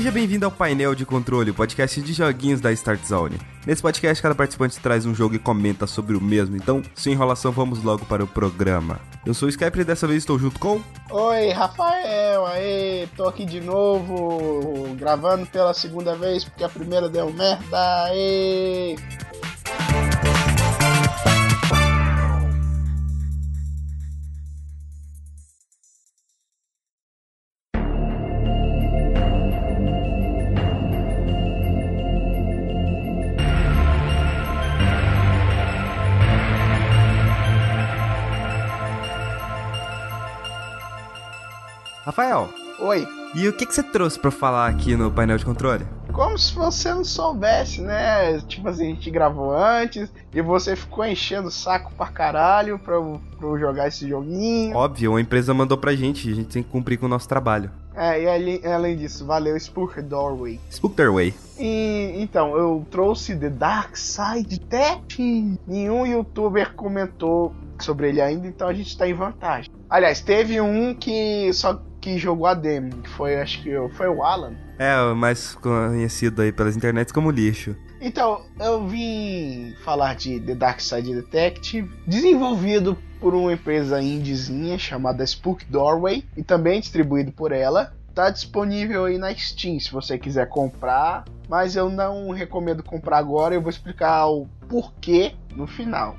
Seja bem-vindo ao Painel de Controle, podcast de joguinhos da Start Zone. Nesse podcast, cada participante traz um jogo e comenta sobre o mesmo, então, sem enrolação, vamos logo para o programa. Eu sou o Skype e dessa vez estou junto com... Oi, Rafael, aí, tô aqui de novo, gravando pela segunda vez, porque a primeira deu merda, aí... e o que, que você trouxe pra falar aqui no painel de controle? como se você não soubesse, né? Tipo assim, a gente gravou antes e você ficou enchendo o saco pra caralho pra, eu- pra eu jogar esse joguinho. Óbvio, a empresa mandou pra gente, a gente tem que cumprir com o nosso trabalho. É, e além, além disso, valeu Spook Doorway. Spook Their Way. E então, eu trouxe The Dark Side Detective. Nenhum youtuber comentou sobre ele ainda, então a gente tá em vantagem. Aliás, teve um que só que jogou a demo, que foi, acho que foi o Alan. É, o mais conhecido aí pelas internets como lixo. Então, eu vim falar de The Dark Side Detective, desenvolvido por uma empresa indiezinha chamada Spook Doorway e também distribuído por ela. Tá disponível aí na Steam se você quiser comprar, mas eu não recomendo comprar agora. Eu vou explicar o porquê no final.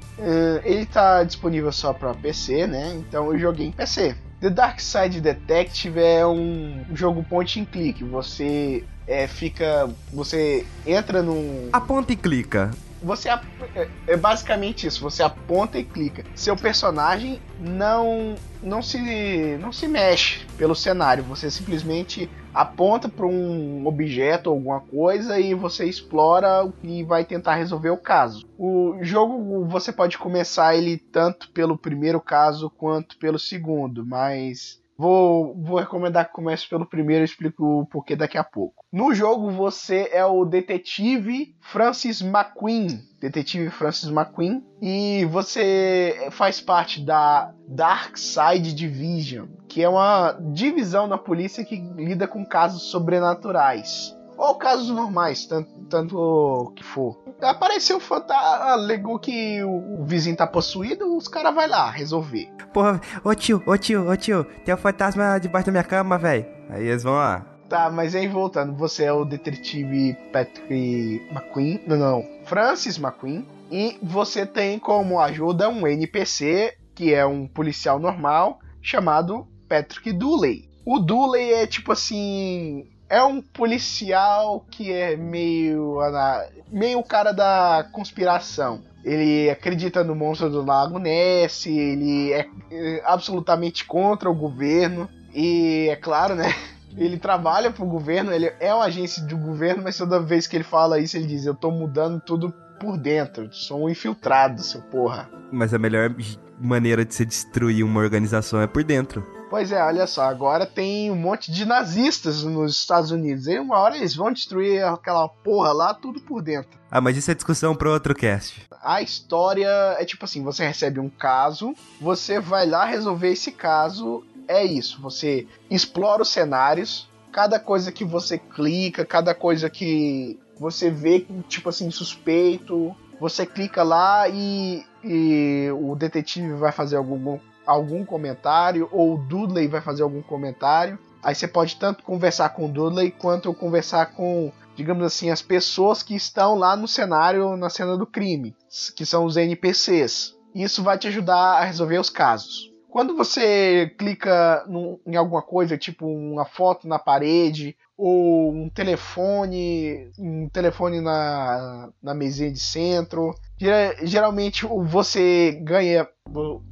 Ele tá disponível só para PC, né? Então eu joguei em PC. The Dark Side Detective é um jogo point and click. Você é, fica, você entra num Aponta e clica. você ap- é- é basicamente isso, você aponta e clica. Seu personagem não não se não se mexe pelo cenário, você simplesmente aponta para um objeto ou alguma coisa e você explora e vai tentar resolver o caso. O jogo você pode começar ele tanto pelo primeiro caso quanto pelo segundo, mas Vou, vou recomendar que comece pelo primeiro, eu explico o porquê daqui a pouco. No jogo você é o detetive Francis McQueen. Detetive Francis McQueen. E você faz parte da Dark Side Division, que é uma divisão na polícia que lida com casos sobrenaturais. Ou casos normais, tanto, tanto que for. Apareceu um fantasma, alegou que o, o vizinho tá possuído, os caras vai lá resolver. Porra, ô tio, ô tio, ô tio, tem um fantasma debaixo da minha cama, velho. Aí eles vão lá. Tá, mas aí voltando, você é o detetive Patrick McQueen, não, não, Francis McQueen, e você tem como ajuda um NPC, que é um policial normal, chamado Patrick Dooley. O Dooley é tipo assim, é um policial que é meio, meio cara da conspiração. Ele acredita no monstro do Lago Ness, ele é, é absolutamente contra o governo, e é claro, né? Ele trabalha pro governo, ele é uma agência do governo, mas toda vez que ele fala isso, ele diz: Eu tô mudando tudo por dentro, sou um infiltrado, seu porra. Mas a melhor maneira de se destruir uma organização é por dentro. Pois é, olha só, agora tem um monte de nazistas nos Estados Unidos. E uma hora eles vão destruir aquela porra lá, tudo por dentro. Ah, mas isso é discussão para outro cast. A história é tipo assim: você recebe um caso, você vai lá resolver esse caso. É isso, você explora os cenários, cada coisa que você clica, cada coisa que você vê, tipo assim, suspeito, você clica lá e, e o detetive vai fazer algum, algum comentário, ou o Dudley vai fazer algum comentário. Aí você pode tanto conversar com o Dudley quanto conversar com, digamos assim, as pessoas que estão lá no cenário, na cena do crime, que são os NPCs. Isso vai te ajudar a resolver os casos. Quando você clica num- em alguma coisa, tipo uma foto na parede, ou um telefone, um telefone na, na mesinha de centro, geralmente você ganha,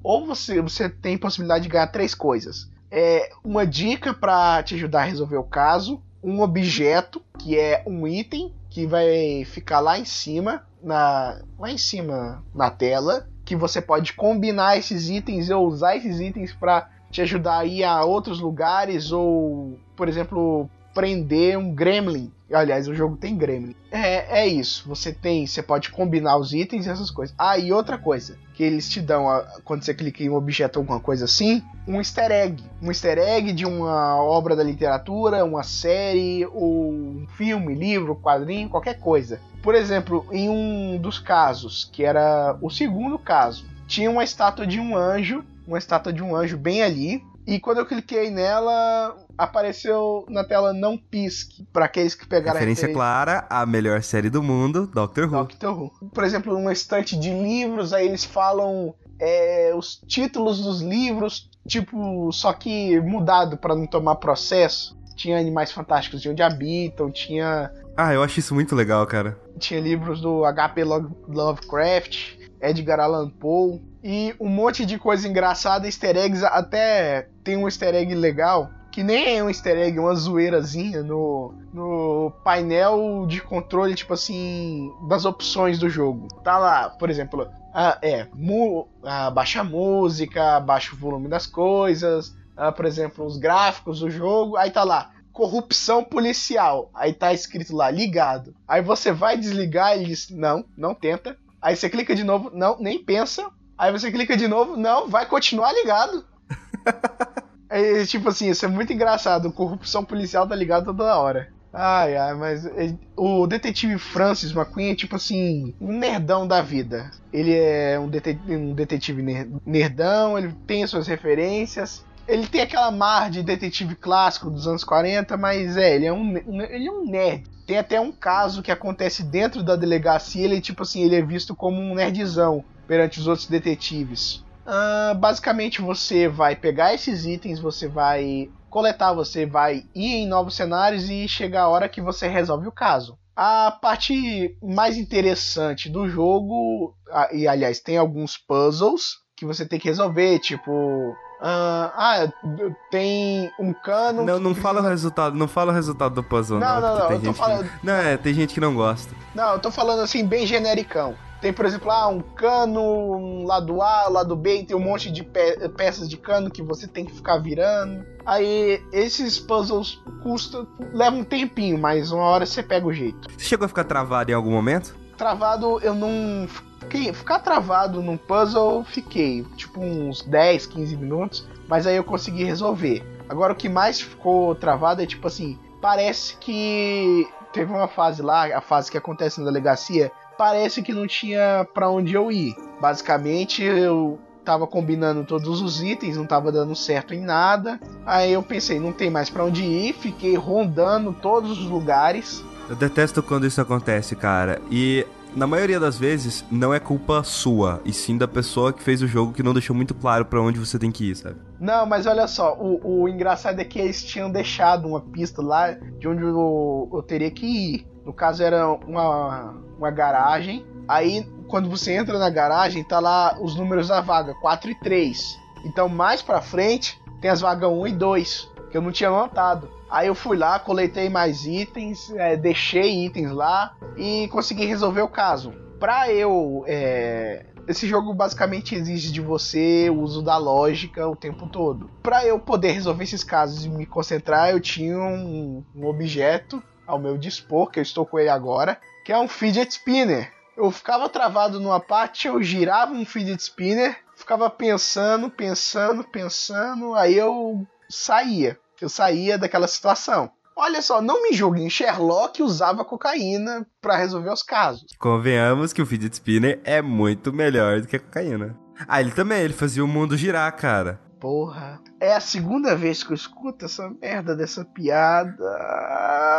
ou você, você tem possibilidade de ganhar três coisas. É uma dica para te ajudar a resolver o caso, um objeto, que é um item que vai ficar lá em cima, na, lá em cima na tela, que você pode combinar esses itens ou usar esses itens para te ajudar a ir a outros lugares ou, por exemplo, prender um gremlin. Aliás, o jogo tem gremlin. É, é isso. Você tem, você pode combinar os itens e essas coisas. Ah, e outra coisa que eles te dão, quando você clica em um objeto ou alguma coisa assim, um easter egg. Um easter egg de uma obra da literatura, uma série, ou um filme, livro, quadrinho, qualquer coisa. Por exemplo, em um dos casos, que era o segundo caso, tinha uma estátua de um anjo, uma estátua de um anjo bem ali, e quando eu cliquei nela, apareceu na tela não pisque para aqueles que pegaram referência a referência clara a melhor série do mundo, Doctor Who. Doctor Who. Por exemplo, uma estante de livros, aí eles falam é, os títulos dos livros, tipo, só que mudado para não tomar processo. Tinha animais fantásticos de onde habitam, tinha. Ah, eu acho isso muito legal, cara. Tinha livros do H.P. Lovecraft, Edgar Allan Poe e um monte de coisa engraçada, easter eggs, até tem um easter egg legal, que nem é um easter egg, uma zoeirazinha no, no painel de controle, tipo assim, das opções do jogo. Tá lá, por exemplo, ah, é, mu, ah, baixa a música, baixa o volume das coisas, ah, por exemplo, os gráficos do jogo, aí tá lá, corrupção policial. Aí tá escrito lá, ligado. Aí você vai desligar e diz, não, não tenta. Aí você clica de novo, não, nem pensa. Aí você clica de novo, não, vai continuar ligado. é, tipo assim, isso é muito engraçado. Corrupção policial tá ligado toda hora. Ai, ai, mas o detetive Francis McQueen é tipo assim, um nerdão da vida. Ele é um, detetive, um detetive nerdão, ele tem suas referências. Ele tem aquela mar de detetive clássico dos anos 40, mas é, ele é um, ele é um nerd. Tem até um caso que acontece dentro da delegacia, ele tipo assim, ele é visto como um nerdzão perante os outros detetives. Uh, basicamente você vai pegar esses itens, você vai coletar, você vai ir em novos cenários e chega a hora que você resolve o caso. A parte mais interessante do jogo, e aliás, tem alguns puzzles que você tem que resolver, tipo. Uh, ah, tem um cano. Não, não fala o resultado, não fala o resultado do puzzle, não. Não, não, não. Tem gente falando... que... não, é, tem gente que não gosta. Não, eu tô falando assim, bem genericão. Tem, por exemplo, ah, um cano, um lado A, lado B, e tem um monte de pe peças de cano que você tem que ficar virando. Aí esses puzzles custam, levam um tempinho, mas uma hora você pega o jeito. Você chegou a ficar travado em algum momento? Travado, eu não. Fiquei, ficar travado num puzzle, fiquei tipo uns 10, 15 minutos, mas aí eu consegui resolver. Agora o que mais ficou travado é tipo assim, parece que teve uma fase lá, a fase que acontece na delegacia, parece que não tinha para onde eu ir. Basicamente, eu tava combinando todos os itens, não tava dando certo em nada. Aí eu pensei, não tem mais para onde ir, fiquei rondando todos os lugares. Eu detesto quando isso acontece, cara. E na maioria das vezes não é culpa sua, e sim da pessoa que fez o jogo que não deixou muito claro para onde você tem que ir, sabe? Não, mas olha só, o, o engraçado é que eles tinham deixado uma pista lá de onde eu, eu teria que ir. No caso era uma, uma garagem. Aí quando você entra na garagem, tá lá os números da vaga, 4 e 3. Então mais pra frente tem as vagas 1 e 2, que eu não tinha notado. Aí eu fui lá, coletei mais itens, é, deixei itens lá e consegui resolver o caso. Pra eu. É... Esse jogo basicamente exige de você o uso da lógica o tempo todo. Para eu poder resolver esses casos e me concentrar, eu tinha um, um objeto ao meu dispor, que eu estou com ele agora, que é um fidget spinner. Eu ficava travado numa parte, eu girava um fidget spinner, ficava pensando, pensando, pensando, aí eu saía. Eu saía daquela situação. Olha só, não me julguem, Sherlock usava cocaína para resolver os casos. Convenhamos que o fidget spinner é muito melhor do que a cocaína. Ah, ele também, ele fazia o mundo girar, cara. Porra. É a segunda vez que eu escuto essa merda dessa piada.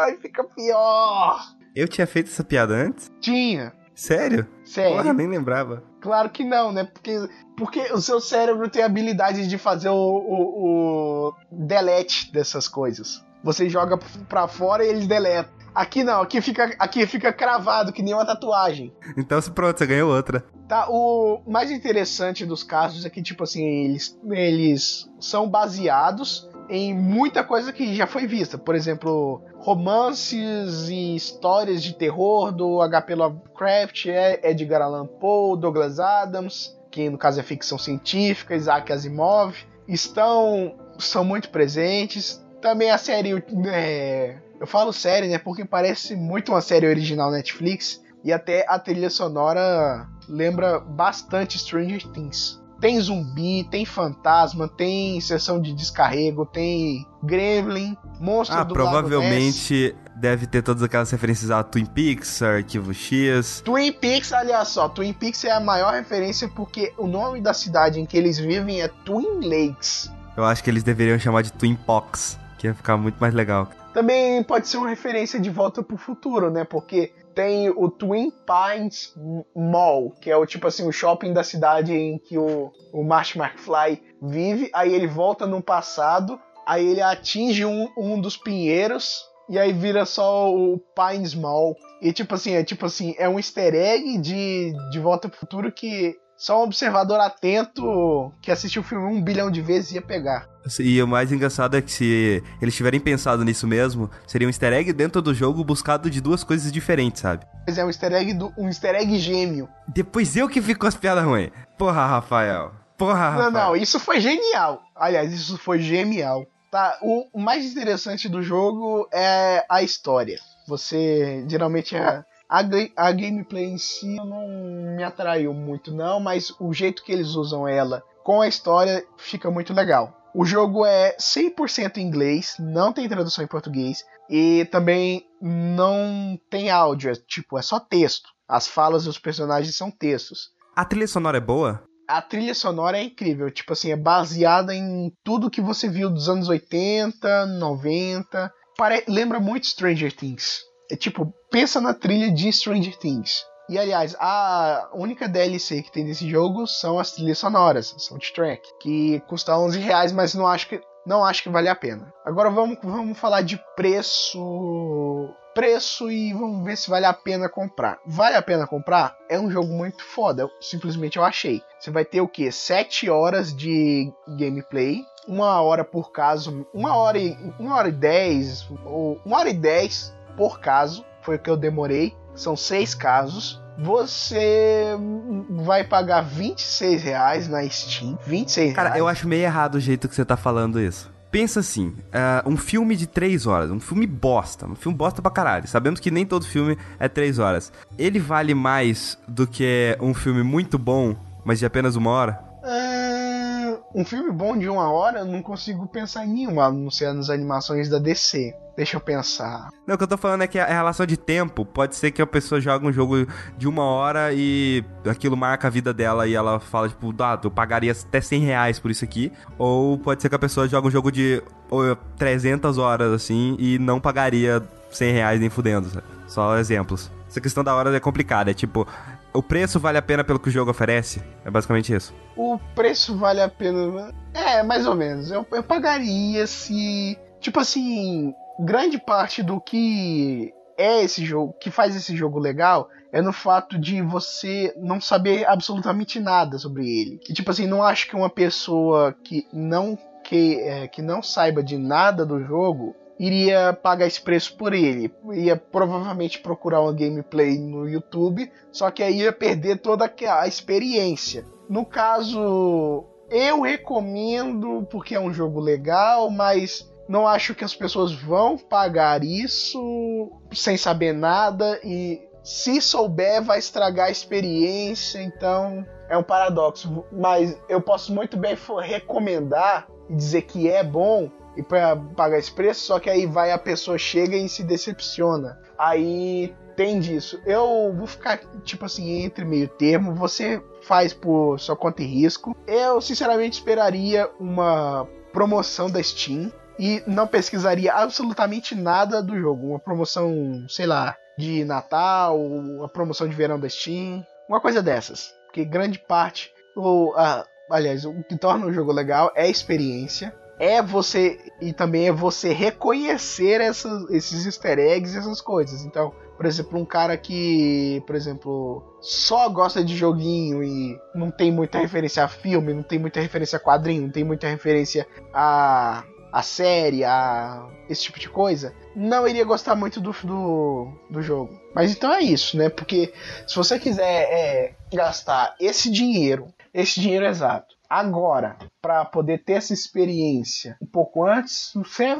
Ai, fica pior. Eu tinha feito essa piada antes? Tinha. Sério? Sério. Porra, nem lembrava. Claro que não, né? Porque, porque o seu cérebro tem a habilidade de fazer o, o, o delete dessas coisas. Você joga pra fora e ele deleta. Aqui não, aqui fica, aqui fica cravado, que nem uma tatuagem. Então, pronto, você ganhou outra. Tá, o mais interessante dos casos é que, tipo assim, eles, eles são baseados em muita coisa que já foi vista. Por exemplo, romances e histórias de terror do H.P. Lovecraft, é, Edgar Allan Poe, Douglas Adams, que no caso é ficção científica, Isaac Asimov, estão são muito presentes. Também a série é, eu falo série, né? Porque parece muito uma série original Netflix. E até a trilha sonora lembra bastante Stranger Things. Tem zumbi, tem fantasma, tem sessão de descarrego, tem gremlin, monstro ah, do provavelmente deve ter todas aquelas referências a Twin Peaks, Arquivo X. Twin Peaks, aliás só, Twin Peaks é a maior referência porque o nome da cidade em que eles vivem é Twin Lakes. Eu acho que eles deveriam chamar de Twin Pox, que ia ficar muito mais legal. Também pode ser uma referência de Volta pro Futuro, né? Porque tem o Twin Pines Mall, que é o tipo assim, o shopping da cidade em que o, o Marty McFly vive. Aí ele volta no passado, aí ele atinge um, um dos pinheiros e aí vira só o Pines Mall. E tipo assim, é tipo assim, é um easter egg de, de Volta pro Futuro que só um observador atento que assistiu o filme um bilhão de vezes ia pegar. E o mais engraçado é que se eles tiverem pensado nisso mesmo, seria um easter egg dentro do jogo buscado de duas coisas diferentes, sabe? Mas é um easter egg, do, um easter egg gêmeo. Depois eu que fico com as piadas ruins. Porra, Rafael. Porra, Rafael. Não, não, isso foi genial. Aliás, isso foi genial. Tá, o mais interessante do jogo é a história. Você geralmente a, a gameplay em si não me atraiu muito, não, mas o jeito que eles usam ela com a história fica muito legal. O jogo é 100% em inglês, não tem tradução em português e também não tem áudio, é, tipo, é só texto. As falas dos personagens são textos. A trilha sonora é boa? A trilha sonora é incrível, tipo assim, é baseada em tudo que você viu dos anos 80, 90. Pare... Lembra muito Stranger Things. É tipo, pensa na trilha de Stranger Things. E aliás, a única DLC que tem nesse jogo são as trilhas sonoras, soundtrack, que custa 11 reais, mas não acho que não acho que vale a pena. Agora vamos, vamos falar de preço, preço e vamos ver se vale a pena comprar. Vale a pena comprar? É um jogo muito foda, simplesmente eu achei. Você vai ter o que? 7 horas de gameplay, uma hora por caso, uma hora e uma hora e dez ou uma hora e dez por caso, foi o que eu demorei. São seis casos. Você vai pagar 26 reais na Steam. 26 Cara, eu acho meio errado o jeito que você tá falando isso. Pensa assim, uh, um filme de três horas, um filme bosta, um filme bosta pra caralho. Sabemos que nem todo filme é três horas. Ele vale mais do que um filme muito bom, mas de apenas uma hora? Um filme bom de uma hora, eu não consigo pensar em nenhuma, a não ser nas animações da DC. Deixa eu pensar. Não, o que eu tô falando é que a relação de tempo pode ser que a pessoa joga um jogo de uma hora e aquilo marca a vida dela e ela fala, tipo, ah, eu pagaria até 100 reais por isso aqui. Ou pode ser que a pessoa joga um jogo de 300 horas, assim, e não pagaria 100 reais nem fudendo, sabe? Só exemplos. Essa questão da hora é complicada. É tipo, o preço vale a pena pelo que o jogo oferece? É basicamente isso. O preço vale a pena. É, mais ou menos. Eu, eu pagaria se. Tipo assim, grande parte do que é esse jogo, que faz esse jogo legal, é no fato de você não saber absolutamente nada sobre ele. E tipo assim, não acho que uma pessoa que não que, é, que não saiba de nada do jogo iria pagar esse preço por ele. Ia provavelmente procurar uma gameplay no YouTube, só que aí ia perder toda a experiência. No caso, eu recomendo porque é um jogo legal, mas não acho que as pessoas vão pagar isso sem saber nada e se souber vai estragar a experiência, então é um paradoxo. Mas eu posso muito bem recomendar e dizer que é bom e para pagar esse preço, só que aí vai a pessoa chega e se decepciona. Aí tem disso. Eu vou ficar tipo assim entre meio termo. Você faz por sua conta e risco. Eu sinceramente esperaria uma promoção da Steam e não pesquisaria absolutamente nada do jogo. Uma promoção, sei lá, de Natal, uma promoção de verão da Steam, uma coisa dessas. Porque grande parte, ou ah, aliás, o que torna o jogo legal é a experiência é você e também é você reconhecer essas, esses easter eggs e essas coisas. Então, por exemplo, um cara que, por exemplo, só gosta de joguinho e não tem muita referência a filme, não tem muita referência a quadrinho, não tem muita referência a a série, a esse tipo de coisa, não iria gostar muito do, do, do jogo. Mas então é isso, né? Porque se você quiser é, gastar esse dinheiro, esse dinheiro exato, Agora, para poder ter essa experiência um pouco antes,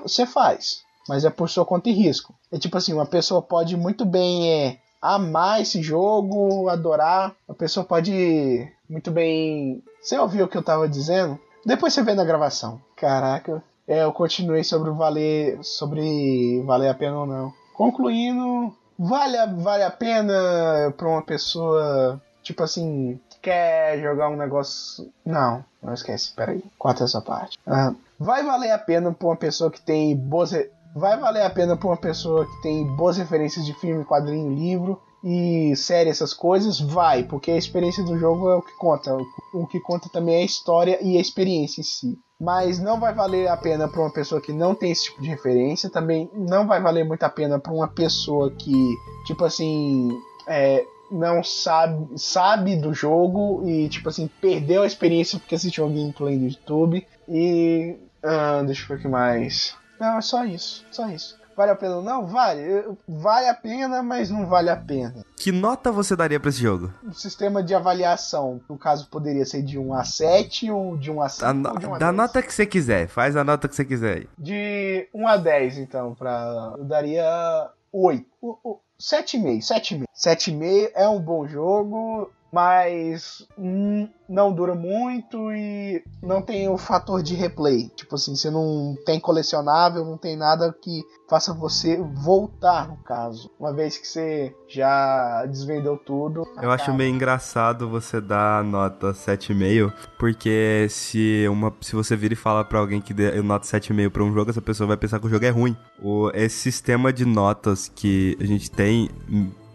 você faz. Mas é por sua conta e risco. É tipo assim, uma pessoa pode muito bem é, amar esse jogo, adorar. A pessoa pode muito bem. Você ouviu o que eu tava dizendo? Depois você vê na gravação. Caraca. É, eu continuei sobre valer. sobre valer a pena ou não. Concluindo, vale a, vale a pena pra uma pessoa, tipo assim, quer jogar um negócio. Não, não esquece, peraí. Corta essa parte. Ah, vai valer a pena pra uma pessoa que tem boas. Vai valer a pena pra uma pessoa que tem boas referências de filme, quadrinho, livro e série, essas coisas? Vai, porque a experiência do jogo é o que conta. O que conta também é a história e a experiência em si. Mas não vai valer a pena para uma pessoa que não tem esse tipo de referência. Também não vai valer muito a pena para uma pessoa que, tipo assim, é, não sabe, sabe do jogo e, tipo assim, perdeu a experiência porque assistiu um gameplay no YouTube. E. Ah, deixa eu ver o que mais. Não, é só isso. Só isso. Vale a pena? Não, vale. Vale a pena, mas não vale a pena. Que nota você daria para esse jogo? O sistema de avaliação, no caso, poderia ser de 1 a 7 ou de 1 a 5 a no... de 1 a Da 10. nota que você quiser, faz a nota que você quiser aí. De 1 a 10, então, pra... eu daria 8. O, o, 7,5, 7,5. 7,5 é um bom jogo, mas hum, não dura muito e não tem o fator de replay. Tipo assim, você não tem colecionável, não tem nada que faça você voltar no caso. Uma vez que você já desvendou tudo. Eu acho meio engraçado você dar nota 7,5, porque se, uma, se você vira e fala pra alguém que dê nota 7,5 pra um jogo, essa pessoa vai pensar que o jogo é ruim. O, esse sistema de notas que a gente tem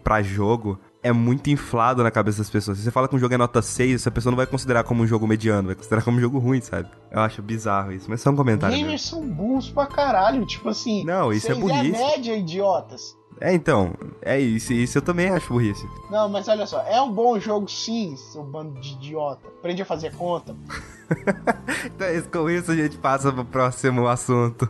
pra jogo é muito inflado na cabeça das pessoas. Se você fala que um jogo é nota 6, essa pessoa não vai considerar como um jogo mediano, vai considerar como um jogo ruim, sabe? Eu acho bizarro isso, mas só um comentário. Gamers são burros pra caralho. Tipo assim. Não, isso é seis burrice. a média, idiotas. É, então, é isso, isso eu também acho burrice. Não, mas olha só, é um bom jogo sim, seu bando de idiota. Aprende a fazer conta. Então, é com isso a gente passa pro próximo assunto.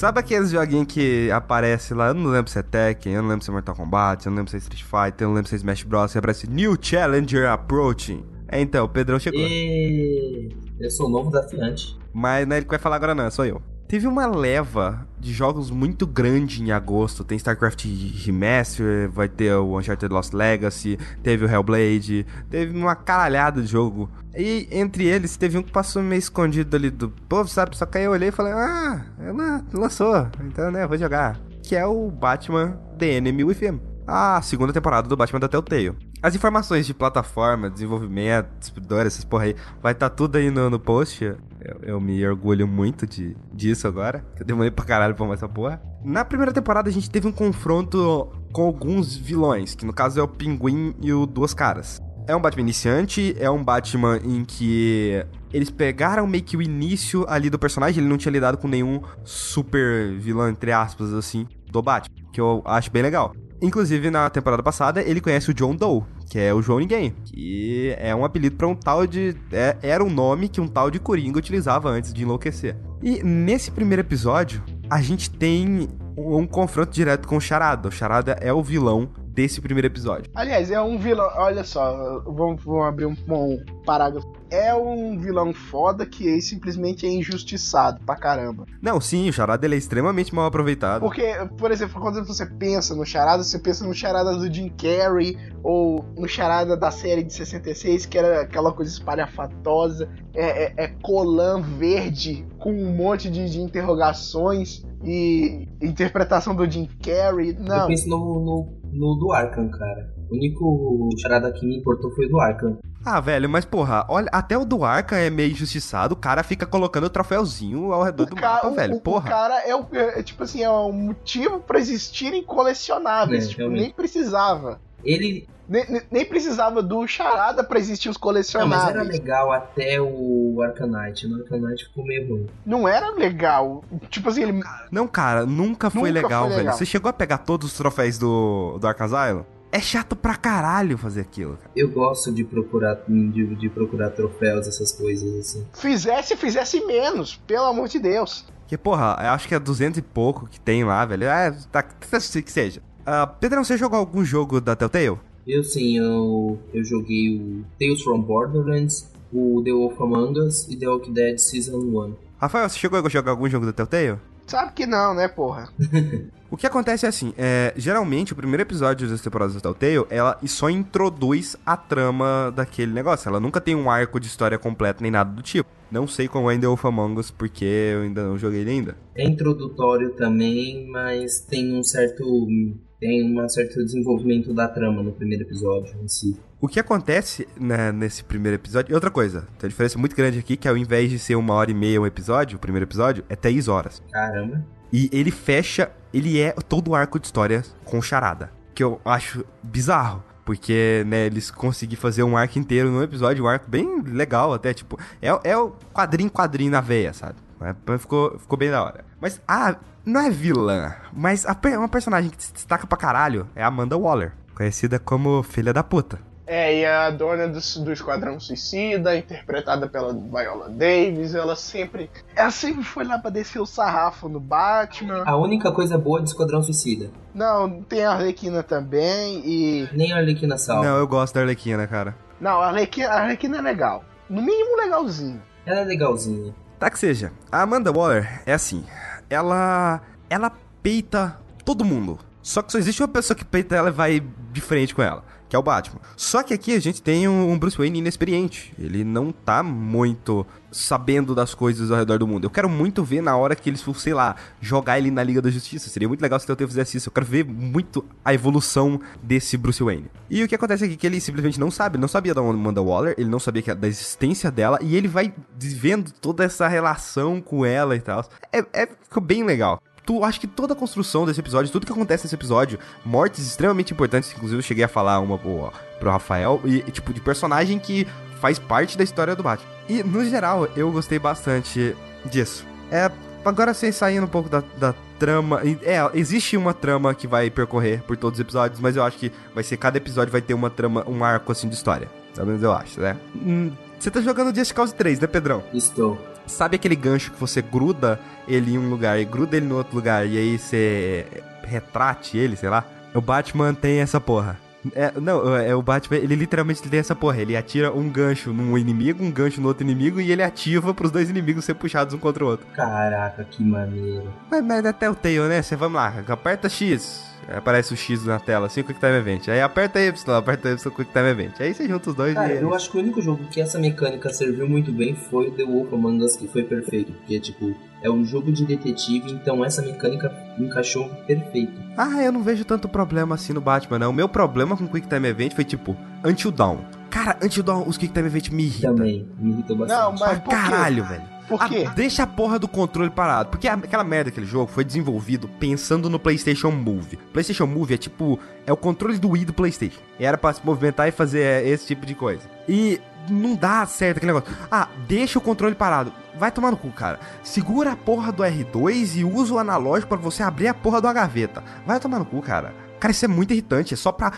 Sabe aqueles joguinhos que aparece lá? Eu não lembro se é Tekken, eu não lembro se é Mortal Kombat, eu não lembro se é Street Fighter, eu não lembro se é Smash Bros. E aparece New Challenger Approaching. É, então, o Pedrão chegou. E eu sou o novo desafiante. Mas não é ele que vai falar agora, não, sou eu. Teve uma leva de jogos muito grande em agosto. Tem StarCraft Remaster, vai ter o Uncharted Lost Legacy, teve o Hellblade, teve uma caralhada de jogo. E entre eles, teve um que passou meio escondido ali do povo, sabe? Só que aí eu olhei e falei, ah, ela lançou, então né, vou jogar. Que é o Batman The Enemy Within. A segunda temporada do Batman da Telltale. As informações de plataforma, desenvolvimento, distribuidor, essas porra aí, vai estar tudo aí no, no post. Eu, eu me orgulho muito de, disso agora. Eu demorei pra caralho pra essa porra. Na primeira temporada a gente teve um confronto com alguns vilões, que no caso é o Pinguim e o Duas Caras. É um Batman iniciante, é um Batman em que eles pegaram meio que o início ali do personagem, ele não tinha lidado com nenhum super vilão, entre aspas, assim, do Batman, que eu acho bem legal. Inclusive, na temporada passada, ele conhece o John Doe, que é o João Ninguém, que é um apelido pra um tal de. é- era um nome que um tal de Coringa utilizava antes de enlouquecer. E nesse primeiro episódio, a gente tem um confronto direto com o Charada. O Charada é o vilão desse primeiro episódio. Aliás, é um vilão. Olha só, vamos, vamos abrir um, um parágrafo. É um vilão foda que ele simplesmente é injustiçado pra caramba. Não, sim, o Charada ele é extremamente mal aproveitado. Porque, por exemplo, quando você pensa no Charada, você pensa no Charada do Jim Carrey ou no Charada da série de 66, que era aquela coisa espalhafatosa, é, é, é colã verde com um monte de, de interrogações e interpretação do Jim Carrey. Eu Não, penso no, no, no do Arkham, cara. O único charada que me importou foi o do Arkham. Ah, velho, mas porra, olha, até o do Arca é meio injustiçado, o cara fica colocando o troféuzinho ao redor do ca- mapa, o- velho, o, porra. O cara é, o, é, tipo assim, é um motivo pra existirem colecionáveis. É, tipo, realmente. nem precisava. Ele. Nem, nem- precisava do charada pra existir os Não, mas era colecionáveis. legal até o Arcanite. No Arcanite ficou meio ruim. Não era legal. Tipo assim, ele. Não, cara, nunca foi Nunca legal, foi velho. legal. Você chegou a pegar todos os troféus do, do Asylum? É chato pra caralho fazer aquilo, cara. Eu gosto de procurar de, de procurar troféus, essas coisas assim. Fizesse, fizesse menos, pelo amor de Deus. Porque, porra, eu acho que é 200 e pouco que tem lá, velho. É, tá, que seja. Ah, Pedrão, você jogou algum jogo da Telltale? Eu sim, eu, eu joguei o Tales from Borderlands, o The Wolf Among Us e The Walking Dead Season 1. Rafael, você chegou a jogar algum jogo da Telltale? Sabe que não, né, porra? O que acontece é assim, é, geralmente o primeiro episódio das temporadas da Telltale, ela só introduz a trama daquele negócio. Ela nunca tem um arco de história completo nem nada do tipo. Não sei como é The Wolf Among Us, porque eu ainda não joguei ele ainda. É introdutório também, mas tem um certo tem um certo desenvolvimento da trama no primeiro episódio em si. O que acontece né, nesse primeiro episódio... E outra coisa, tem uma diferença muito grande aqui, que ao invés de ser uma hora e meia um episódio, o primeiro episódio, é três horas. Caramba. E ele fecha, ele é todo o arco de história com charada. Que eu acho bizarro. Porque, né, eles conseguiram fazer um arco inteiro num episódio, um arco bem legal até, tipo, é, é o quadrinho quadrinho na veia, sabe? Ficou, ficou bem da hora. Mas, ah, não é vilã, mas a, per- uma personagem que se destaca pra caralho é a Amanda Waller, conhecida como filha da puta. É, e a dona do, do Esquadrão Suicida, interpretada pela Viola Davis, ela sempre. Ela sempre foi lá pra descer o sarrafo no Batman. A única coisa boa de Esquadrão Suicida. Não, tem a Arlequina também e. Nem a Arlequina salva. Não, eu gosto da Arlequina, cara. Não, a Arlequina, a Arlequina é legal. No mínimo legalzinho. Ela é legalzinha. Tá que seja. A Amanda Waller é assim. Ela. Ela peita todo mundo. Só que só existe uma pessoa que peita ela e vai de frente com ela. Que é o Batman. Só que aqui a gente tem um Bruce Wayne inexperiente. Ele não tá muito sabendo das coisas ao redor do mundo. Eu quero muito ver na hora que eles for, sei lá, jogar ele na Liga da Justiça. Seria muito legal se o Telltale fizesse isso. Eu quero ver muito a evolução desse Bruce Wayne. E o que acontece aqui é que ele simplesmente não sabe. Ele não sabia da Amanda Waller, ele não sabia da existência dela. E ele vai vendo toda essa relação com ela e tal. É, é, bem legal. Tu, acho que toda a construção desse episódio, tudo que acontece nesse episódio, mortes extremamente importantes, inclusive eu cheguei a falar uma pro, pro Rafael, e tipo, de personagem que faz parte da história do Batman. E, no geral, eu gostei bastante disso. É, agora sem saindo um pouco da, da trama. É, existe uma trama que vai percorrer por todos os episódios, mas eu acho que vai ser, cada episódio vai ter uma trama, um arco assim de história. Pelo menos eu acho, né? Hum, Você tá jogando Just Cause 3, né, Pedrão? Estou. Sabe aquele gancho que você gruda ele em um lugar e gruda ele no outro lugar e aí você retrate ele, sei lá? O Batman tem essa porra. É, não, é o Batman, ele literalmente tem essa porra. Ele atira um gancho num inimigo, um gancho no outro inimigo e ele ativa pros dois inimigos ser puxados um contra o outro. Caraca, que maneiro. Mas, mas até o Tail, né? Você vamos lá, aperta X, aparece o X na tela, assim, Quick Time Event. Aí aperta Y, aperta Y, Quick Time Event. Aí você junta os dois Cara, e. eu acho que o único jogo que essa mecânica serviu muito bem foi o The Wolf Among Us, que foi perfeito. Porque, tipo, é um jogo de detetive, então essa mecânica encaixou perfeito. Ah, eu não vejo tanto problema assim no Batman, não. O meu problema com Quick Time Event foi tipo, Until Dawn. Cara, Until Dawn, os Quick Time Event me irritam. Também, me irritou bastante. Não, mas quê? caralho, velho. Por Ah, quê? deixa a porra do controle parado. Porque a- aquela merda daquele jogo foi desenvolvido pensando no PlayStation Move. PlayStation Move é tipo. É o controle do Wii do PlayStation. E era pra se movimentar e fazer é, esse tipo de coisa. E não dá certo aquele negócio. Ah, deixa o controle parado. Vai tomar no cu, cara. Segura a porra do R2 e usa o analógico pra você abrir a porra da gaveta. Vai tomar no cu, cara. Cara, isso é muito irritante. É só pra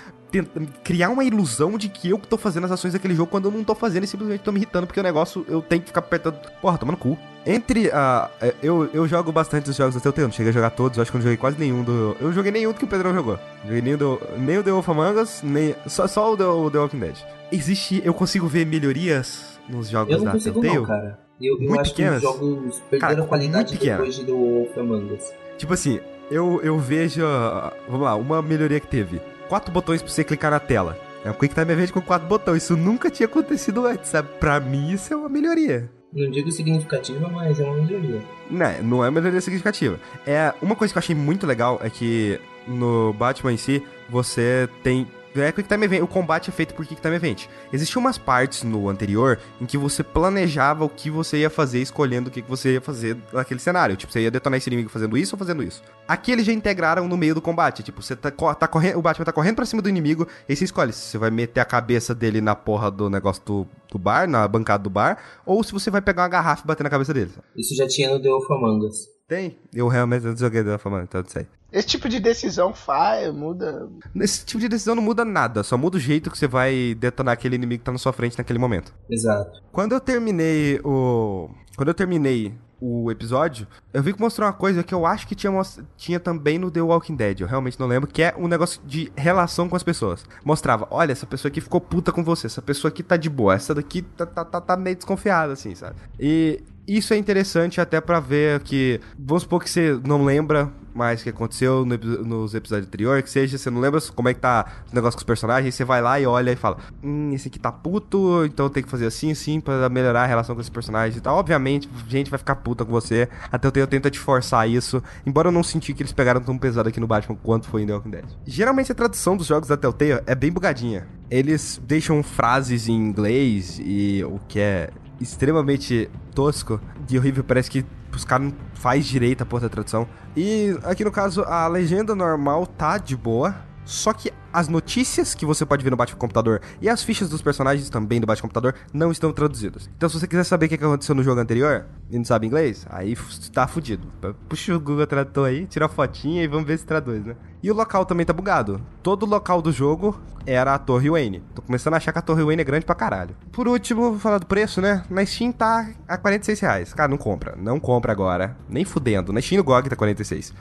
criar uma ilusão de que eu que tô fazendo as ações daquele jogo quando eu não tô fazendo e simplesmente tô me irritando porque o negócio eu tenho que ficar apertando. Porra, toma no cu. Entre a. eu, eu jogo bastante os jogos da Telltale, não cheguei a jogar todos, acho que eu não joguei quase nenhum do. Eu joguei nenhum do que o Pedrão jogou. Joguei nem o, do, nem o The Wolf Among Us, nem. Só, só o The, o The Walking Dead. Existe. Eu consigo ver melhorias nos jogos da consigo Telltale? não, cara. Eu, eu Muito acho pequenas? que os jogos perderam Cara, qualidade depois de The Wolf Among Us. Tipo assim, eu, eu vejo. ah, Vamos lá, uma melhoria que teve: quatro botões pra você clicar na tela. É um Quick Time Event com quatro botões. Isso nunca tinha acontecido antes, sabe? Pra mim, isso é uma melhoria. Não digo significativa, mas é uma melhoria. Não, não é uma melhoria significativa. É, uma coisa que eu achei muito legal é que no Batman em si, você tem é Quick Time Event. O combate é feito por Quick Time Event. Existiam umas partes no anterior em que você planejava o que você ia fazer, escolhendo o que você ia fazer naquele cenário. Tipo, você ia detonar esse inimigo fazendo isso ou fazendo isso. Aqui eles já integraram no meio do combate. Tipo, você tá, tá correndo. O Batman tá correndo pra cima do inimigo, e você escolhe se você vai meter a cabeça dele na porra do negócio do, do bar, na bancada do bar, ou se você vai pegar uma garrafa e bater na cabeça dele. Isso já tinha no The Wolf Among Us. Tem? Eu realmente não joguei The Wolf Among Us, então não sei. Esse tipo de decisão faz, muda. Esse tipo de decisão não muda nada, só muda o jeito que você vai detonar aquele inimigo que tá na sua frente naquele momento. Exato. Quando eu terminei o. Quando eu terminei o episódio, eu vi que mostrou uma coisa que eu acho que tinha, tinha também no The Walking Dead, eu realmente não lembro, que é um negócio de relação com as pessoas. Mostrava, olha, essa pessoa aqui ficou puta com você, essa pessoa aqui tá de boa, essa daqui tá, tá, tá, tá meio desconfiada, assim, sabe? E isso é interessante até para ver que, vamos supor que você não lembra mais o que aconteceu no, nos episódios anteriores, que seja, você não lembra como é que tá o negócio com os personagens, você vai lá e olha e fala, hum, esse aqui tá puto, então tem que fazer assim, assim, para melhorar a relação com esse personagem e tal. Obviamente, gente vai ficar puta com você, até eu tento te forçar isso, embora eu não senti que eles pegaram tão pesado aqui no Batman quanto foi em The Walking Dead. Geralmente a tradução dos jogos da Telltale é bem bugadinha. Eles deixam frases em inglês e o que é extremamente tosco e horrível. Parece que os caras não faz direito a porra da tradução. E aqui no caso, a legenda normal tá de boa. Só que as notícias que você pode ver no Batman Computador e as fichas dos personagens também do Batman Computador não estão traduzidas. Então, se você quiser saber o que aconteceu no jogo anterior e não sabe inglês, aí tá fudido. Puxa o Google Tradutor aí, tira a fotinha e vamos ver se traduz, né? E o local também tá bugado. Todo local do jogo era a Torre Wayne. Tô começando a achar que a Torre Wayne é grande pra caralho. Por último, vou falar do preço, né? Na Steam tá a 46 reais. Cara, não compra. Não compra agora. Nem fudendo. Na Steam no GOG tá 46. Uh,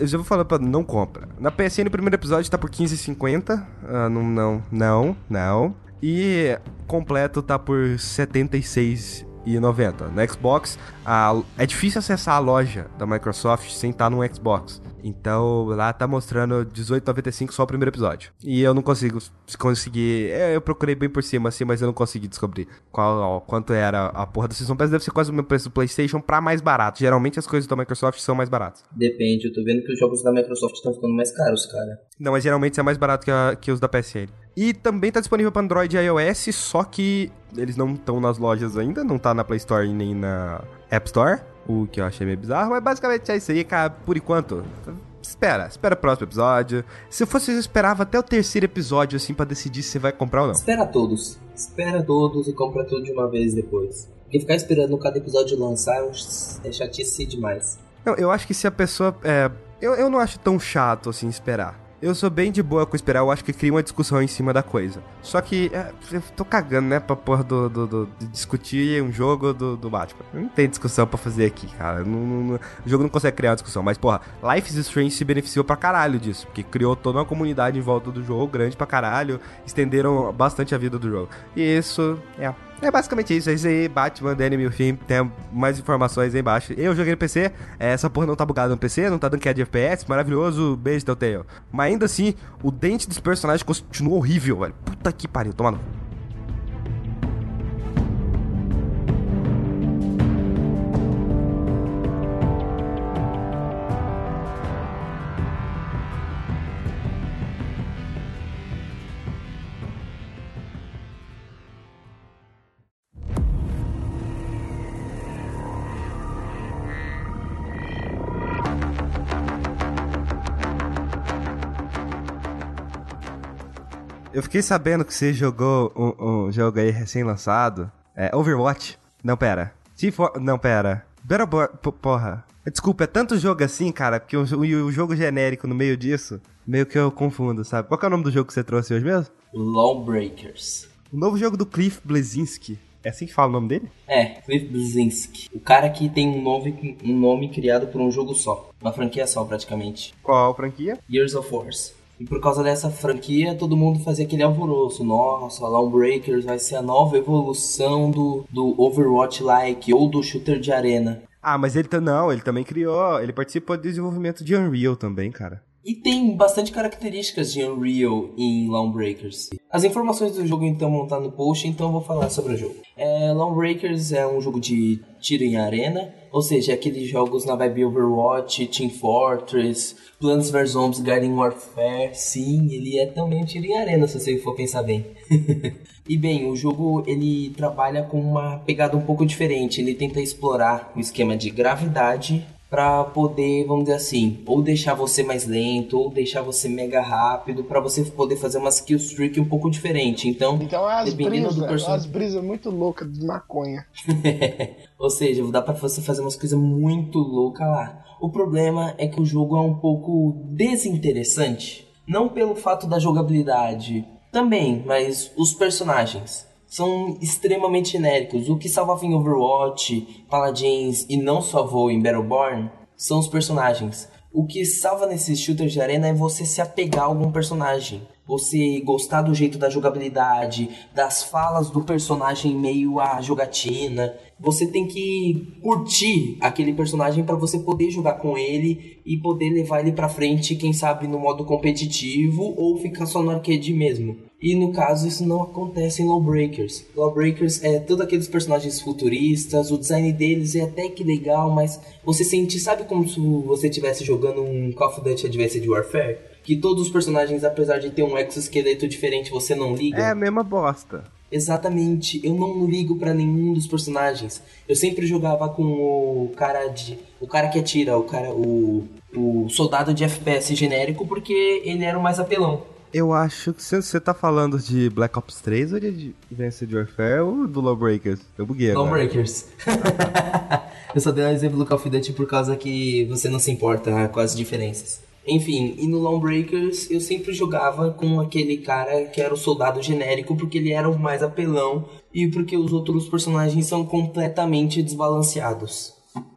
eu já vou falar pra não compra. Na PSN, o primeiro episódio tá por 15,50. Uh, ah, não, não, não, não. E completo tá por 76 e 90. No Xbox, a, é difícil acessar a loja da Microsoft sem estar no Xbox. Então lá tá mostrando 18,95 só o primeiro episódio. E eu não consigo conseguir. É, eu procurei bem por cima assim, mas eu não consegui descobrir qual, quanto era a porra do Season Pass. Deve ser quase o mesmo preço do PlayStation pra mais barato. Geralmente as coisas da Microsoft são mais baratas. Depende, eu tô vendo que os jogos da Microsoft estão ficando mais caros, cara. Não, mas geralmente é mais barato que, a, que os da PSN. E também tá disponível para Android e iOS, só que eles não estão nas lojas ainda, não tá na Play Store nem na App Store, o que eu achei meio bizarro, mas basicamente é isso aí, cara, por enquanto. Espera, espera o próximo episódio. Se eu fosse, eu esperava até o terceiro episódio, assim, para decidir se vai comprar ou não. Espera todos. Espera todos e compra tudo de uma vez depois. Porque ficar esperando cada episódio lançar é chatice demais. Não, eu acho que se a pessoa. É, eu, eu não acho tão chato assim esperar. Eu sou bem de boa com esperar, eu acho que cria uma discussão em cima da coisa. Só que é, eu tô cagando, né, pra porra do, do, do de discutir um jogo do, do Batman. Não tem discussão pra fazer aqui, cara. Não, não, o jogo não consegue criar uma discussão. Mas, porra, Life is Strange se beneficiou pra caralho disso. Porque criou toda uma comunidade em volta do jogo, grande pra caralho. Estenderam bastante a vida do jogo. E isso, é, é basicamente isso. É isso aí, Batman, The Enemy Film. Tem mais informações aí embaixo. Eu joguei no PC. É, essa porra não tá bugada no PC, não tá dando queda de FPS. Maravilhoso. Beijo, Telltale. Mas ainda assim, o dente dos personagens continua horrível, velho. Puta que pariu. Toma no. Eu fiquei sabendo que você jogou um, um jogo aí recém-lançado. É Overwatch. Não, pera. Se for... Não, pera. Battleborn... Porra. Desculpa, é tanto jogo assim, cara, porque o, o, o, jogo genérico no meio disso, meio que eu confundo, sabe? Qual é o nome do jogo que você trouxe hoje mesmo? Lawbreakers. O novo jogo do Cliff Blazinski. É assim que fala o nome dele? É, Cliff Blazinski. O cara que tem um nome, um nome criado por um jogo só. Uma franquia só, praticamente. Qual franquia? Years of Force. E por causa dessa franquia, todo mundo fazia aquele alvoroço. Nossa, Lawbreakers vai ser a nova evolução do, do Overwatch-like ou do shooter de arena. Ah, mas ele não, ele também criou, ele participou do desenvolvimento de Unreal também, cara. E tem bastante características de Unreal em Lawbreakers. As informações do jogo então vão estar no post, então eu vou falar sobre o jogo. É, Lawbreakers é um jogo de tiro em arena, ou seja, aqueles jogos na vibe Overwatch, Team Fortress, Plants vs Zombies, Garden Warfare. Sim, ele é também um tiro em arena, se você for pensar bem. e bem, o jogo ele trabalha com uma pegada um pouco diferente. Ele tenta explorar o esquema de gravidade para poder, vamos dizer assim, ou deixar você mais lento, ou deixar você mega rápido, para você poder fazer uma skill streak um pouco diferente. Então, então é as brisas, do person... as brisas muito loucas de maconha. ou seja, dá para você fazer umas coisas muito loucas lá. O problema é que o jogo é um pouco desinteressante, não pelo fato da jogabilidade, também, mas os personagens são extremamente genéricos. O que salvava em Overwatch, Paladins e não salvou em Battleborn são os personagens. O que salva nesses shooters de arena é você se apegar a algum personagem. Você gostar do jeito da jogabilidade, das falas do personagem meio a jogatina. Você tem que curtir aquele personagem para você poder jogar com ele e poder levar ele para frente, quem sabe no modo competitivo ou ficar só no arcade mesmo. E no caso, isso não acontece em Lawbreakers. Lawbreakers é todos aqueles personagens futuristas, o design deles é até que legal, mas você sente, sabe como se você estivesse jogando um Call of Duty Advanced Warfare? Que todos os personagens, apesar de ter um exoesqueleto diferente, você não liga? É a mesma bosta. Exatamente, eu não ligo para nenhum dos personagens. Eu sempre jogava com o cara de. O cara que atira, o cara. O, o soldado de FPS genérico, porque ele era o mais apelão. Eu acho que você tá falando de Black Ops 3 ou de Advanced Warfare ou do Lawbreakers? Eu buguei agora. Lawbreakers. eu só dei um exemplo do Call of Duty por causa que você não se importa com as diferenças. Enfim, e no Lawbreakers eu sempre jogava com aquele cara que era o soldado genérico porque ele era o mais apelão e porque os outros personagens são completamente desbalanceados.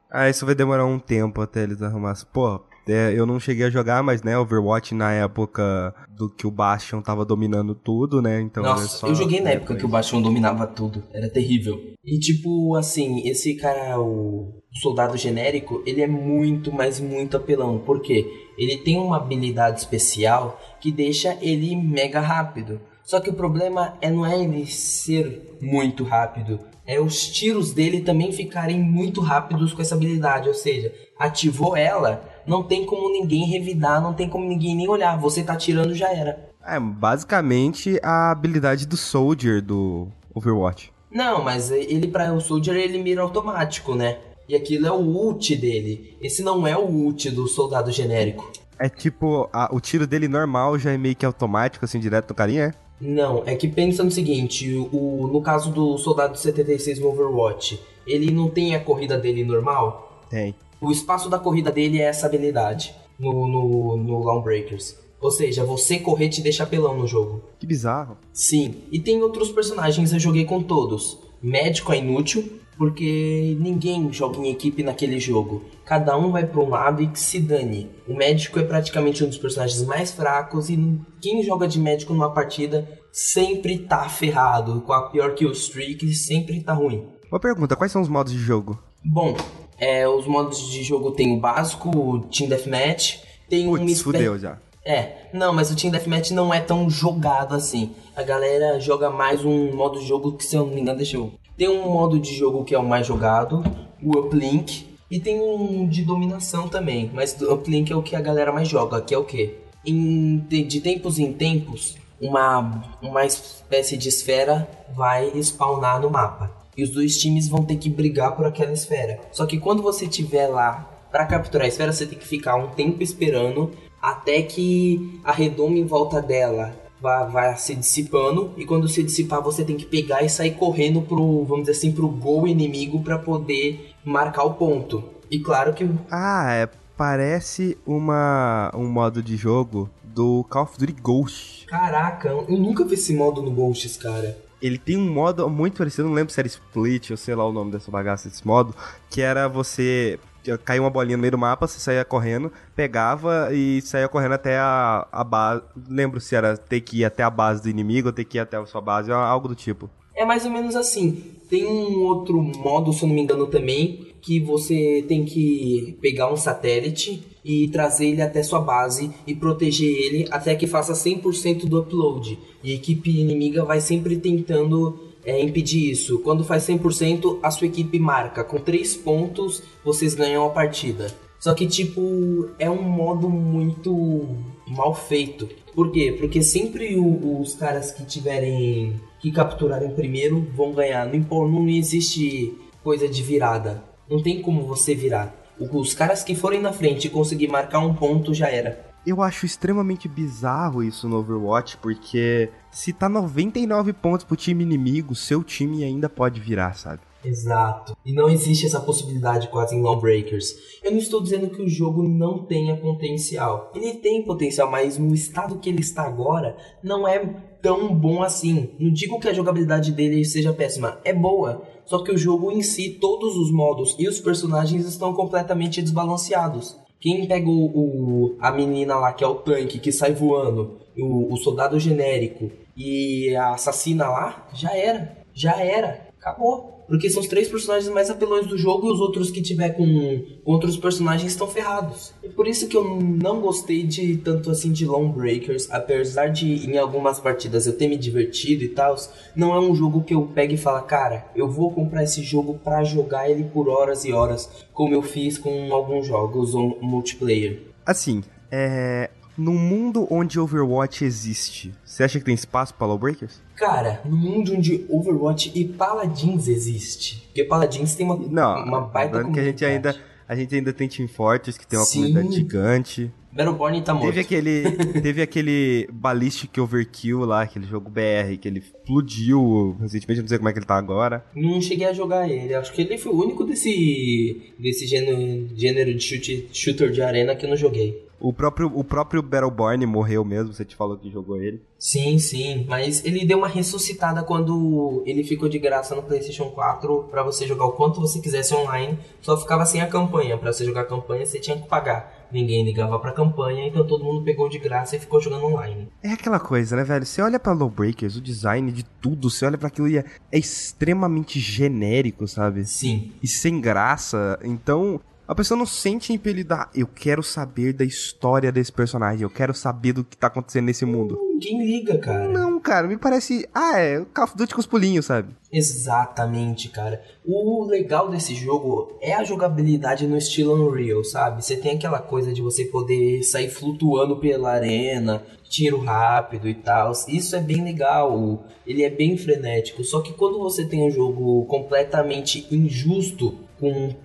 Ah, isso vai demorar um tempo até eles arrumassem. Pô, é, eu não cheguei a jogar, mas, né, Overwatch na época do que o Bastion tava dominando tudo, né? Então Nossa, eu joguei na época que o Bastion dominava tudo. Era terrível. E, tipo, assim, esse cara, o soldado genérico, ele é muito, mas muito apelão. Por quê? Ele tem uma habilidade especial que deixa ele mega rápido. Só que o problema é não é ele ser muito rápido, é os tiros dele também ficarem muito rápidos com essa habilidade. Ou seja, ativou ela, não tem como ninguém revidar, não tem como ninguém nem olhar. Você tá tirando, já era. É, basicamente a habilidade do Soldier do Overwatch. Não, mas ele para o Soldier ele mira automático, né? E aquilo é o ult dele. Esse não é o ult do soldado genérico. É tipo, a, o tiro dele normal já é meio que automático, assim, direto no carinha, é? Não, é que pensa no seguinte, o, no caso do soldado 76 no Overwatch, ele não tem a corrida dele normal? Tem. O espaço da corrida dele é essa habilidade no, no, no Lawbreakers. Ou seja, você correr te deixa pelão no jogo. Que bizarro. Sim, e tem outros personagens, eu joguei com todos. Médico é inútil, porque ninguém joga em equipe naquele jogo. Cada um vai para um lado e que se dane. O médico é praticamente um dos personagens mais fracos e quem joga de médico numa partida sempre tá ferrado. Com a pior kill streak, sempre tá ruim. Uma pergunta, quais são os modos de jogo? Bom, é, os modos de jogo tem o básico, o Team Deathmatch, tem um... Putz, fudeu já. É, não, mas o Team Deathmatch não é tão jogado assim. A galera joga mais um modo de jogo que, se eu não me engano, deixa eu... Tem um modo de jogo que é o mais jogado, o Uplink, e tem um de dominação também, mas o Uplink é o que a galera mais joga, que é o quê? Em, de tempos em tempos, uma, uma espécie de esfera vai spawnar no mapa. E os dois times vão ter que brigar por aquela esfera. Só que quando você estiver lá para capturar a esfera, você tem que ficar um tempo esperando até que a redoma em volta dela vai, vai se dissipando. E quando se dissipar, você tem que pegar e sair correndo pro, vamos dizer assim, pro gol inimigo para poder marcar o ponto. E claro que. Ah, é. Parece uma, um modo de jogo do Call of Duty Ghost. Caraca, eu nunca vi esse modo no Ghosts, cara ele tem um modo muito parecido, não lembro se era Split ou sei lá o nome dessa bagaça desse modo, que era você cair uma bolinha no meio do mapa, você saía correndo, pegava e saía correndo até a, a base. Lembro se era ter que ir até a base do inimigo ou ter que ir até a sua base, algo do tipo. É mais ou menos assim. Tem um outro modo, se eu não me engano, também, que você tem que pegar um satélite e trazer ele até sua base e proteger ele até que faça 100% do upload. E a equipe inimiga vai sempre tentando é, impedir isso. Quando faz 100%, a sua equipe marca. Com 3 pontos, vocês ganham a partida. Só que, tipo, é um modo muito mal feito. Por quê? Porque sempre o, os caras que tiverem que capturarem primeiro vão ganhar. Não, não existe coisa de virada. Não tem como você virar. Os caras que forem na frente e conseguir marcar um ponto já era. Eu acho extremamente bizarro isso no Overwatch, porque se tá 99 pontos pro time inimigo, seu time ainda pode virar, sabe? Exato. E não existe essa possibilidade quase em Lawbreakers. Eu não estou dizendo que o jogo não tenha potencial. Ele tem potencial, mas no estado que ele está agora, não é tão bom assim. Não digo que a jogabilidade dele seja péssima, é boa. Só que o jogo em si, todos os modos e os personagens estão completamente desbalanceados. Quem pega o, o a menina lá que é o tanque que sai voando, o, o soldado genérico e a assassina lá, já era. Já era. Acabou. Porque são os três personagens mais apelões do jogo e os outros que tiver com, outros personagens estão ferrados. E por isso que eu não gostei de tanto assim de Long Breakers, apesar de em algumas partidas eu ter me divertido e tal, não é um jogo que eu pego e falo, cara, eu vou comprar esse jogo para jogar ele por horas e horas, como eu fiz com alguns jogos multiplayer. Assim, é, no mundo onde Overwatch existe, você acha que tem espaço para Lawbreakers? Cara, no mundo onde Overwatch e Paladins existe. Porque Paladins tem uma, Não, uma baita comunidade. que a gente ainda a gente ainda tem Team Fortress, que tem uma Sim. comunidade gigante. Battleborn tá morto. Teve aquele, teve aquele Ballistic Overkill lá, aquele jogo BR, que ele explodiu recentemente, não sei como é que ele tá agora. Não cheguei a jogar ele, acho que ele foi o único desse, desse gênero, gênero de shooter de arena que eu não joguei. O próprio, o próprio Battleborn morreu mesmo, você te falou que jogou ele. Sim, sim, mas ele deu uma ressuscitada quando ele ficou de graça no PlayStation 4 para você jogar o quanto você quisesse online, só ficava sem a campanha. Para você jogar a campanha, você tinha que pagar. Ninguém ligava pra campanha, então todo mundo pegou de graça e ficou jogando online. É aquela coisa, né, velho? Você olha pra Lawbreakers, o design de tudo, você olha para aquilo e é, é extremamente genérico, sabe? Sim. E sem graça. Então, a pessoa não sente impelida, ah, eu quero saber da história desse personagem, eu quero saber do que tá acontecendo nesse mundo. Ninguém liga, cara. Não, cara, me parece, ah, é, o Call of Duty com os pulinhos, sabe? Exatamente, cara. O legal desse jogo é a jogabilidade no estilo Unreal, sabe? Você tem aquela coisa de você poder sair flutuando pela arena, tiro rápido e tal. Isso é bem legal. Ele é bem frenético. Só que quando você tem um jogo completamente injusto com,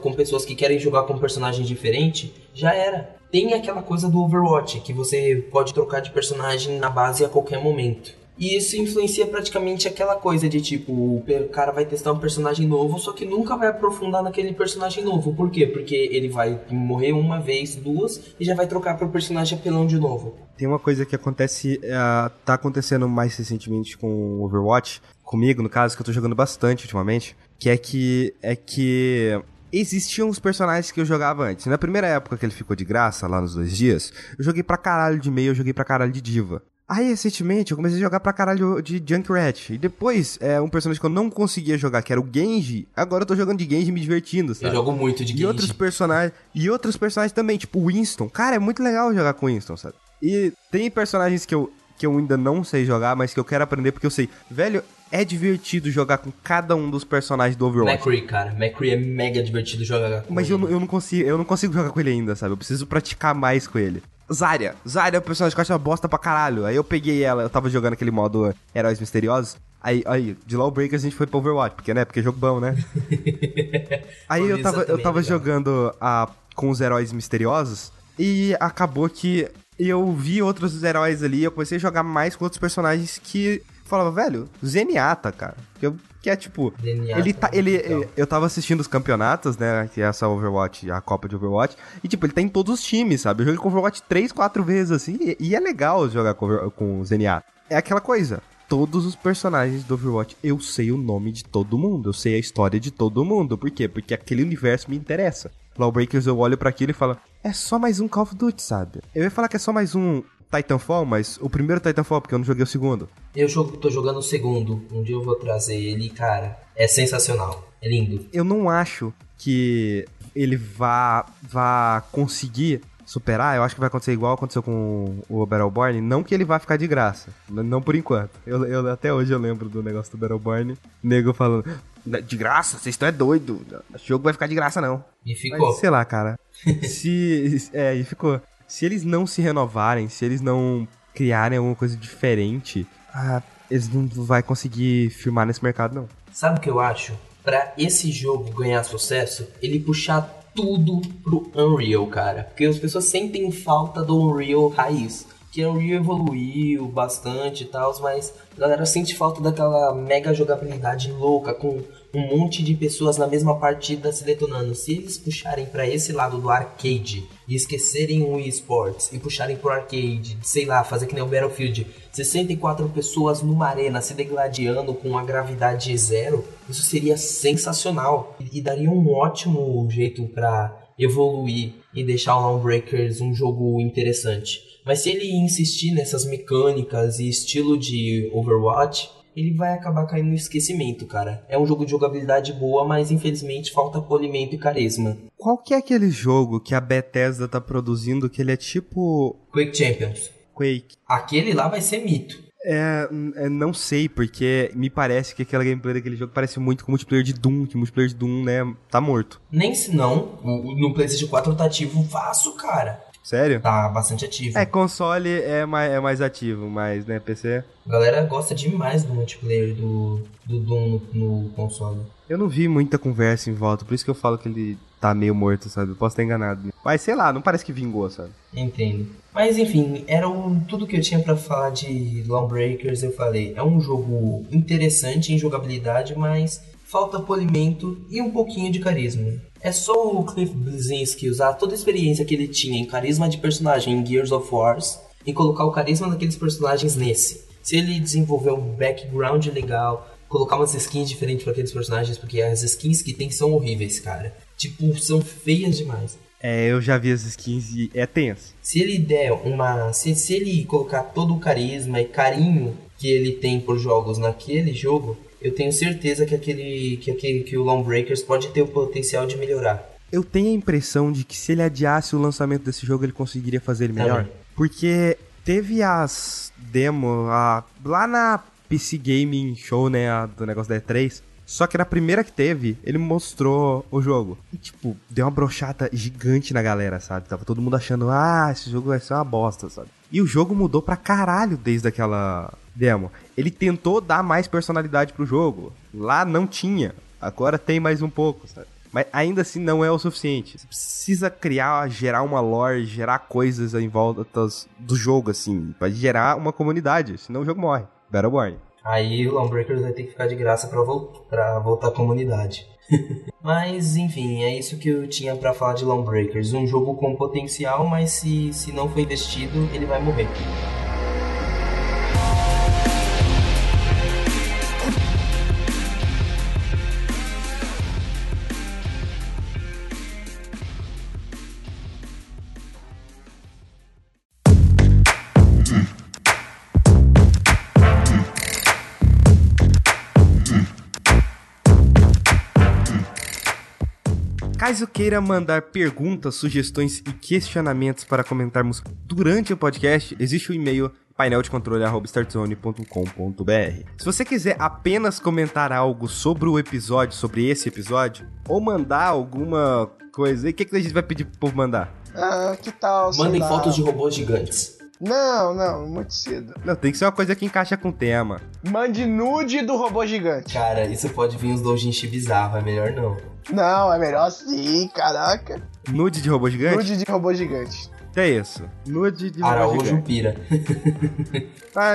com pessoas que querem jogar com personagem diferente, já era. Tem aquela coisa do Overwatch, que você pode trocar de personagem na base a qualquer momento. E isso influencia praticamente aquela coisa de tipo, o cara vai testar um personagem novo, só que nunca vai aprofundar naquele personagem novo. Por quê? Porque ele vai morrer uma vez, duas, e já vai trocar pro personagem apelão de novo. Tem uma coisa que acontece, uh, tá acontecendo mais recentemente com Overwatch, comigo, no caso, que eu tô jogando bastante ultimamente, que é que é que existiam os personagens que eu jogava antes. Na primeira época que ele ficou de graça, lá nos dois dias, eu joguei pra caralho de meio, eu joguei pra caralho de diva. Aí, recentemente, eu comecei a jogar pra caralho de Junkrat. E depois, é um personagem que eu não conseguia jogar, que era o Genji. Agora eu tô jogando de Genji me divertindo, sabe? Eu jogo muito de Genji. E outros personagens, e outros personagens também, tipo Winston. Cara, é muito legal jogar com Winston, sabe? E tem personagens que eu, que eu ainda não sei jogar, mas que eu quero aprender porque eu sei. Velho, é divertido jogar com cada um dos personagens do Overwatch. McCree, cara. McCree é mega divertido jogar com Mas ele. Mas eu, eu, não consigo, eu não consigo jogar com ele ainda, sabe? Eu preciso praticar mais com ele. Zarya. Zarya é o personagem que eu acho uma bosta pra caralho. Aí eu peguei ela, eu tava jogando aquele modo Heróis Misteriosos. Aí, aí, de Lawbreakers a gente foi pro Overwatch, porque, né? Porque é jogo bom, né? aí eu tava, eu tava jogando a, com os heróis misteriosos e acabou que eu vi outros heróis ali, eu comecei a jogar mais com outros personagens que falava, velho, Zenyatta, cara. Que, eu, que é tipo. Zenyatta, ele tá. Ele, então. eu tava assistindo os campeonatos, né? Que é essa Overwatch, a Copa de Overwatch. E, tipo, ele tá em todos os times, sabe? Eu joguei com Overwatch 3, 4 vezes, assim. E, e é legal jogar com, com o Zenyatta. É aquela coisa todos os personagens do Overwatch, eu sei o nome de todo mundo, eu sei a história de todo mundo. Por quê? Porque aquele universo me interessa. Lawbreakers eu olho para aquilo e falo, é só mais um Call of Duty, sabe? Eu ia falar que é só mais um Titanfall, mas o primeiro Titanfall, porque eu não joguei o segundo. Eu jogo, tô jogando o segundo. Um dia eu vou trazer ele, cara. É sensacional. É lindo. Eu não acho que ele vá, vá conseguir superar, eu acho que vai acontecer igual aconteceu com o Battleborn, não que ele vá ficar de graça, não por enquanto. Eu, eu até hoje eu lembro do negócio do Battleborn, nego falando, de graça, vocês estão é doido, o jogo vai ficar de graça não. E ficou. Mas, sei lá, cara. se é, e ficou. Se eles não se renovarem, se eles não criarem alguma coisa diferente, ah, eles não vão conseguir firmar nesse mercado não. Sabe o que eu acho? Para esse jogo ganhar sucesso, ele puxar tudo pro Unreal, cara. Porque as pessoas sentem falta do Unreal raiz. Que o Unreal evoluiu bastante e tal, mas a galera sente falta daquela mega jogabilidade louca, com um monte de pessoas na mesma partida se detonando. Se eles puxarem para esse lado do arcade e esquecerem o esports e puxarem pro arcade, sei lá, fazer que nem o Battlefield, 64 pessoas numa arena se degladiando com uma gravidade zero, isso seria sensacional e daria um ótimo jeito para evoluir e deixar o Lawbreakers um jogo interessante. Mas se ele insistir nessas mecânicas e estilo de Overwatch, ele vai acabar caindo no esquecimento, cara. É um jogo de jogabilidade boa, mas infelizmente falta polimento e carisma. Qual que é aquele jogo que a Bethesda tá produzindo que ele é tipo Quake Champions? Quake. Aquele lá vai ser mito. É, é, não sei, porque me parece que aquela gameplay daquele jogo parece muito com o multiplayer de Doom, que o multiplayer de Doom, né, tá morto. Nem se não, no PlayStation 4 tá ativo fácil, cara. Sério? Tá bastante ativo. É, console é mais, é mais ativo, mas, né, PC... A galera gosta demais do multiplayer do, do Doom no, no console. Eu não vi muita conversa em volta, por isso que eu falo que ele tá meio morto, sabe? Eu posso estar enganado. Mas sei lá, não parece que vingou, sabe? Entendo. Mas enfim, era um, tudo que eu tinha para falar de Lawbreakers, eu falei. É um jogo interessante em jogabilidade, mas falta polimento e um pouquinho de carisma. É só o Cliff Bleszinski usar toda a experiência que ele tinha em carisma de personagem em Gears of Wars e colocar o carisma daqueles personagens nesse. Se ele desenvolver um background legal, colocar umas skins diferentes para aqueles personagens, porque as skins que tem são horríveis, cara. Tipo, são feias demais. É, eu já vi as skins e é tenso. Se ele der uma. Se, se ele colocar todo o carisma e carinho que ele tem por jogos naquele jogo, eu tenho certeza que aquele. que, aquele, que o Lawbreakers pode ter o potencial de melhorar. Eu tenho a impressão de que se ele adiasse o lançamento desse jogo, ele conseguiria fazer ele melhor. Também. Porque teve as demos lá na PC Gaming Show, né, do negócio da E3 só que na primeira que teve, ele mostrou o jogo. E, tipo, deu uma brochada gigante na galera, sabe? Tava todo mundo achando, ah, esse jogo vai ser uma bosta, sabe? E o jogo mudou pra caralho desde aquela demo. Ele tentou dar mais personalidade pro jogo. Lá não tinha. Agora tem mais um pouco, sabe? Mas ainda assim não é o suficiente. Você precisa criar, gerar uma lore, gerar coisas em volta do jogo, assim, para gerar uma comunidade. Senão o jogo morre. Battleborn. Aí o Lawbreakers vai ter que ficar de graça para vol voltar à comunidade. mas enfim, é isso que eu tinha para falar de Lawbreakers. Um jogo com potencial, mas se, se não for investido, ele vai morrer. Caso queira mandar perguntas, sugestões e questionamentos para comentarmos durante o podcast, existe o e-mail paineldecontrole.startzone.com.br. Se você quiser apenas comentar algo sobre o episódio, sobre esse episódio, ou mandar alguma coisa, o que, que a gente vai pedir pro povo mandar? Ah, que tal? Mandem fotos de robôs gigantes. Não, não, muito cedo. Não, tem que ser uma coisa que encaixa com o tema. Mande nude do robô gigante. Cara, isso pode vir uns doujinshi bizarro, é melhor não. Não, é melhor sim, caraca. Nude de robô gigante? Nude de robô gigante. Que é isso? Nude de Araújo robô gigante. pira. ah,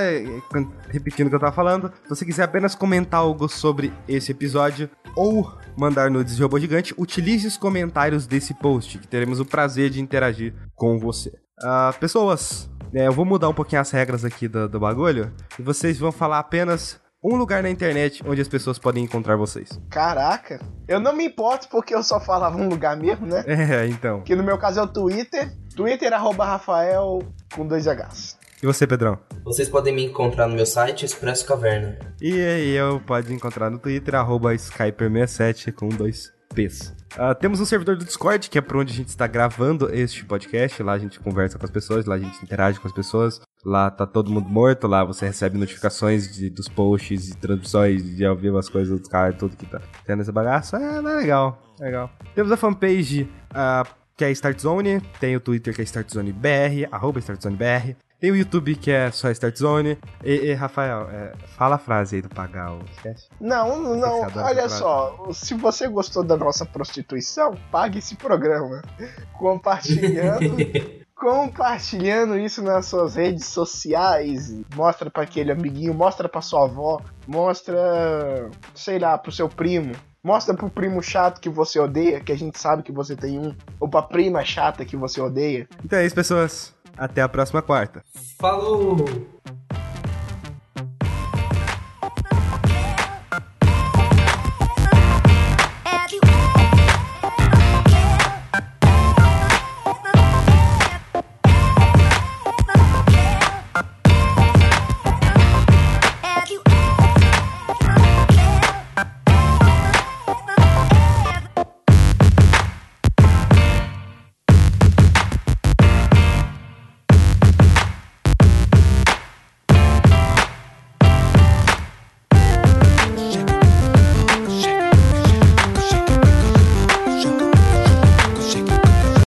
repetindo o que eu tava falando, se você quiser apenas comentar algo sobre esse episódio ou mandar nudes de robô gigante, utilize os comentários desse post, que teremos o prazer de interagir com você. Uh, pessoas, é, eu vou mudar um pouquinho as regras aqui do, do bagulho. E vocês vão falar apenas um lugar na internet onde as pessoas podem encontrar vocês. Caraca, eu não me importo porque eu só falava um lugar mesmo, né? É, então. Que no meu caso é o Twitter. Twitter arroba Rafael com dois Hs. E você, Pedrão? Vocês podem me encontrar no meu site Expresso Caverna. E aí, eu pode encontrar no Twitter, arroba Skyper67 com dois FPs. Uh, temos um servidor do Discord, que é por onde a gente está gravando este podcast. Lá a gente conversa com as pessoas, lá a gente interage com as pessoas. Lá tá todo mundo morto, lá você recebe notificações de, dos posts e transmissões de ao vivo as coisas dos caras, tudo que tá tendo essa bagaça. É, é legal, é legal. Temos a fanpage uh, que é Start Zone, tem o Twitter que é Start Zone BR, arroba Start Zone BR. Tem o YouTube que é só Start Zone. E, e Rafael, é, fala a frase aí do Pagal, esquece? Não, não, olha só. Se você gostou da nossa prostituição, pague esse programa. Compartilhando. compartilhando isso nas suas redes sociais. Mostra para aquele amiguinho, mostra para sua avó, mostra, sei lá, pro seu primo. Mostra pro primo chato que você odeia, que a gente sabe que você tem um. Ou pra prima chata que você odeia. Então é isso, pessoas. Até a próxima quarta. Falou!